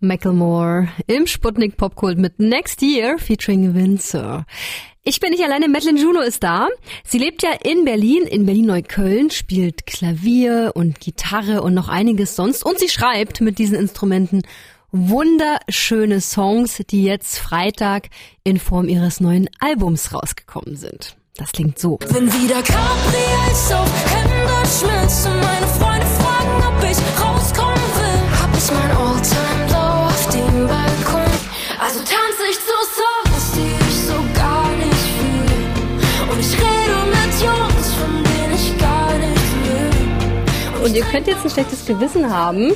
Macklemore im Sputnik Popkult mit Next Year featuring Windsor. Ich bin nicht alleine, Madeline Juno ist da. Sie lebt ja in Berlin, in Berlin-Neukölln, spielt Klavier und Gitarre und noch einiges sonst. Und sie schreibt mit diesen Instrumenten wunderschöne Songs, die jetzt Freitag in Form ihres neuen Albums rausgekommen sind. Das klingt so. Wenn wieder Cabrios auf Hände schmelzen, meine Freunde fragen, ob ich rauskommen will, Und ihr könnt jetzt ein schlechtes Gewissen haben,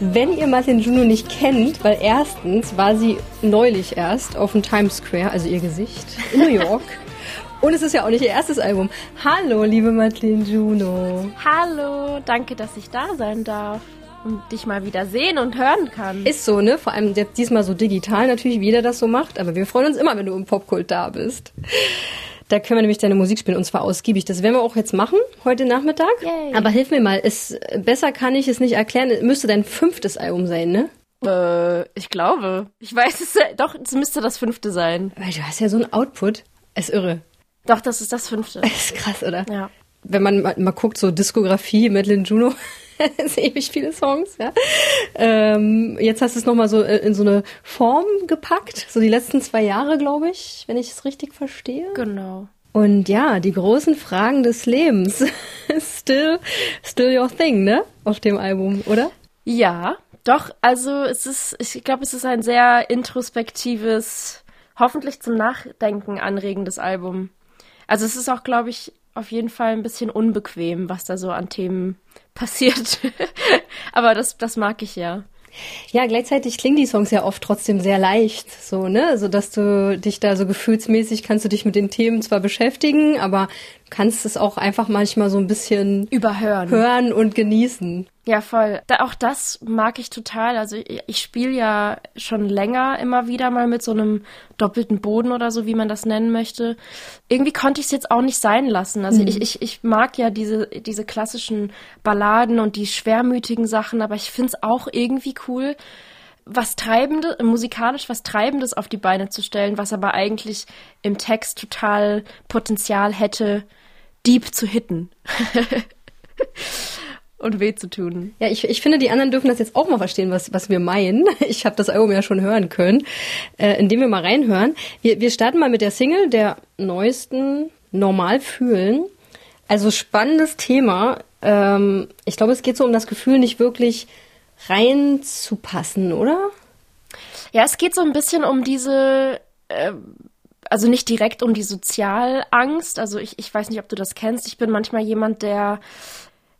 wenn ihr Martin Juno nicht kennt, weil erstens war sie neulich erst auf dem Times Square, also ihr Gesicht, in New York. Und es ist ja auch nicht ihr erstes Album. Hallo, liebe Madeleine Juno. Hallo, danke, dass ich da sein darf und dich mal wieder sehen und hören kann. Ist so, ne? Vor allem jetzt diesmal so digital natürlich, wie jeder das so macht. Aber wir freuen uns immer, wenn du im Popkult da bist. Da können wir nämlich deine Musik spielen und zwar ausgiebig. Das werden wir auch jetzt machen, heute Nachmittag. Yay. Aber hilf mir mal, es, besser kann ich es nicht erklären. Es müsste dein fünftes Album sein, ne? Äh, ich glaube. Ich weiß es, doch, es müsste das fünfte sein. Weil du hast ja so einen Output. Ist irre. Doch, das ist das fünfte. Ist krass, oder? Ja. Wenn man mal, mal guckt, so Diskografie, Madeline Juno, ist ewig viele Songs, ja. Ähm, jetzt hast du es nochmal so äh, in so eine Form gepackt, so die letzten zwei Jahre, glaube ich, wenn ich es richtig verstehe. Genau. Und ja, die großen Fragen des Lebens. still, still your thing, ne? Auf dem Album, oder? Ja, doch, also es ist, ich glaube, es ist ein sehr introspektives, hoffentlich zum Nachdenken anregendes Album. Also es ist auch, glaube ich, auf jeden Fall ein bisschen unbequem, was da so an Themen passiert. Aber das, das mag ich ja. Ja, gleichzeitig klingen die Songs ja oft trotzdem sehr leicht, so, ne? So dass du dich da so gefühlsmäßig kannst du dich mit den Themen zwar beschäftigen, aber kannst es auch einfach manchmal so ein bisschen Überhören. hören und genießen. Ja, voll. Da, auch das mag ich total. Also ich, ich spiele ja schon länger immer wieder mal mit so einem doppelten Boden oder so, wie man das nennen möchte. Irgendwie konnte ich es jetzt auch nicht sein lassen. Also ich, ich, ich mag ja diese, diese klassischen Balladen und die schwermütigen Sachen, aber ich find's auch irgendwie cool, was Treibendes, musikalisch was Treibendes auf die Beine zu stellen, was aber eigentlich im Text total Potenzial hätte, deep zu hitten. und weh zu tun. Ja, ich, ich finde, die anderen dürfen das jetzt auch mal verstehen, was, was wir meinen. Ich habe das Album ja schon hören können, äh, indem wir mal reinhören. Wir, wir starten mal mit der Single der neuesten Normal fühlen. Also spannendes Thema. Ähm, ich glaube, es geht so um das Gefühl, nicht wirklich reinzupassen, oder? Ja, es geht so ein bisschen um diese, äh, also nicht direkt um die Sozialangst. Also ich, ich weiß nicht, ob du das kennst. Ich bin manchmal jemand, der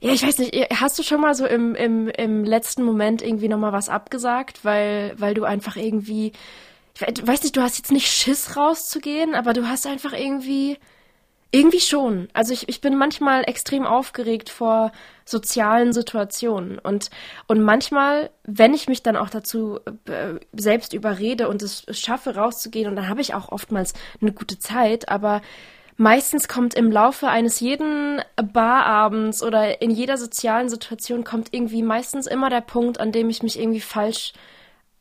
ja, ich weiß nicht, hast du schon mal so im, im, im letzten Moment irgendwie nochmal was abgesagt, weil, weil du einfach irgendwie, ich weiß nicht, du hast jetzt nicht Schiss rauszugehen, aber du hast einfach irgendwie, irgendwie schon. Also ich, ich bin manchmal extrem aufgeregt vor sozialen Situationen und, und manchmal, wenn ich mich dann auch dazu äh, selbst überrede und es schaffe rauszugehen und dann habe ich auch oftmals eine gute Zeit, aber meistens kommt im Laufe eines jeden Barabends oder in jeder sozialen Situation kommt irgendwie meistens immer der Punkt, an dem ich mich irgendwie falsch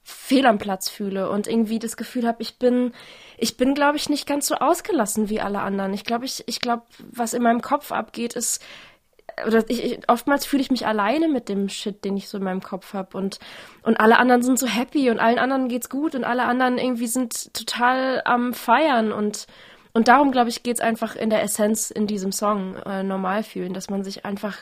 fehl am Platz fühle und irgendwie das Gefühl habe, ich bin, ich bin, glaube ich, nicht ganz so ausgelassen wie alle anderen. Ich glaube, ich, ich glaube, was in meinem Kopf abgeht, ist, oder ich, ich, oftmals fühle ich mich alleine mit dem Shit, den ich so in meinem Kopf habe und und alle anderen sind so happy und allen anderen geht's gut und alle anderen irgendwie sind total am feiern und und darum, glaube ich, geht es einfach in der Essenz in diesem Song äh, normal fühlen, dass man sich einfach,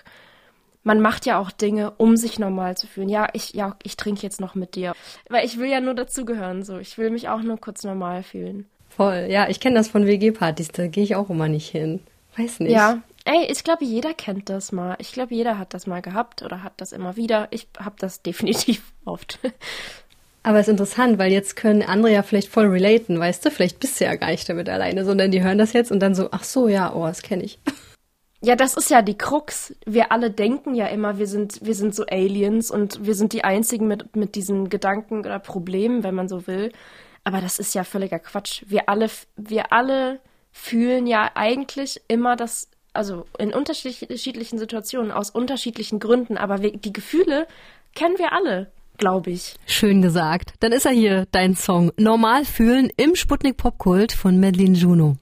man macht ja auch Dinge, um sich normal zu fühlen. Ja, ich, ja, ich trinke jetzt noch mit dir. Weil ich will ja nur dazugehören, so. Ich will mich auch nur kurz normal fühlen. Voll, ja, ich kenne das von WG-Partys, da gehe ich auch immer nicht hin. Weiß nicht. Ja, ey, ich glaube, jeder kennt das mal. Ich glaube, jeder hat das mal gehabt oder hat das immer wieder. Ich habe das definitiv oft. Aber es ist interessant, weil jetzt können andere ja vielleicht voll relaten, weißt du? Vielleicht bist du ja gar nicht damit alleine, sondern die hören das jetzt und dann so, ach so, ja, oh, das kenne ich. Ja, das ist ja die Krux. Wir alle denken ja immer, wir sind, wir sind so Aliens und wir sind die einzigen mit, mit diesen Gedanken oder Problemen, wenn man so will. Aber das ist ja völliger Quatsch. Wir alle, wir alle fühlen ja eigentlich immer das, also in unterschiedlichen Situationen, aus unterschiedlichen Gründen, aber wir, die Gefühle kennen wir alle glaube ich. Schön gesagt. Dann ist er hier, dein Song. Normal fühlen im Sputnik Popkult von Madeline Juno.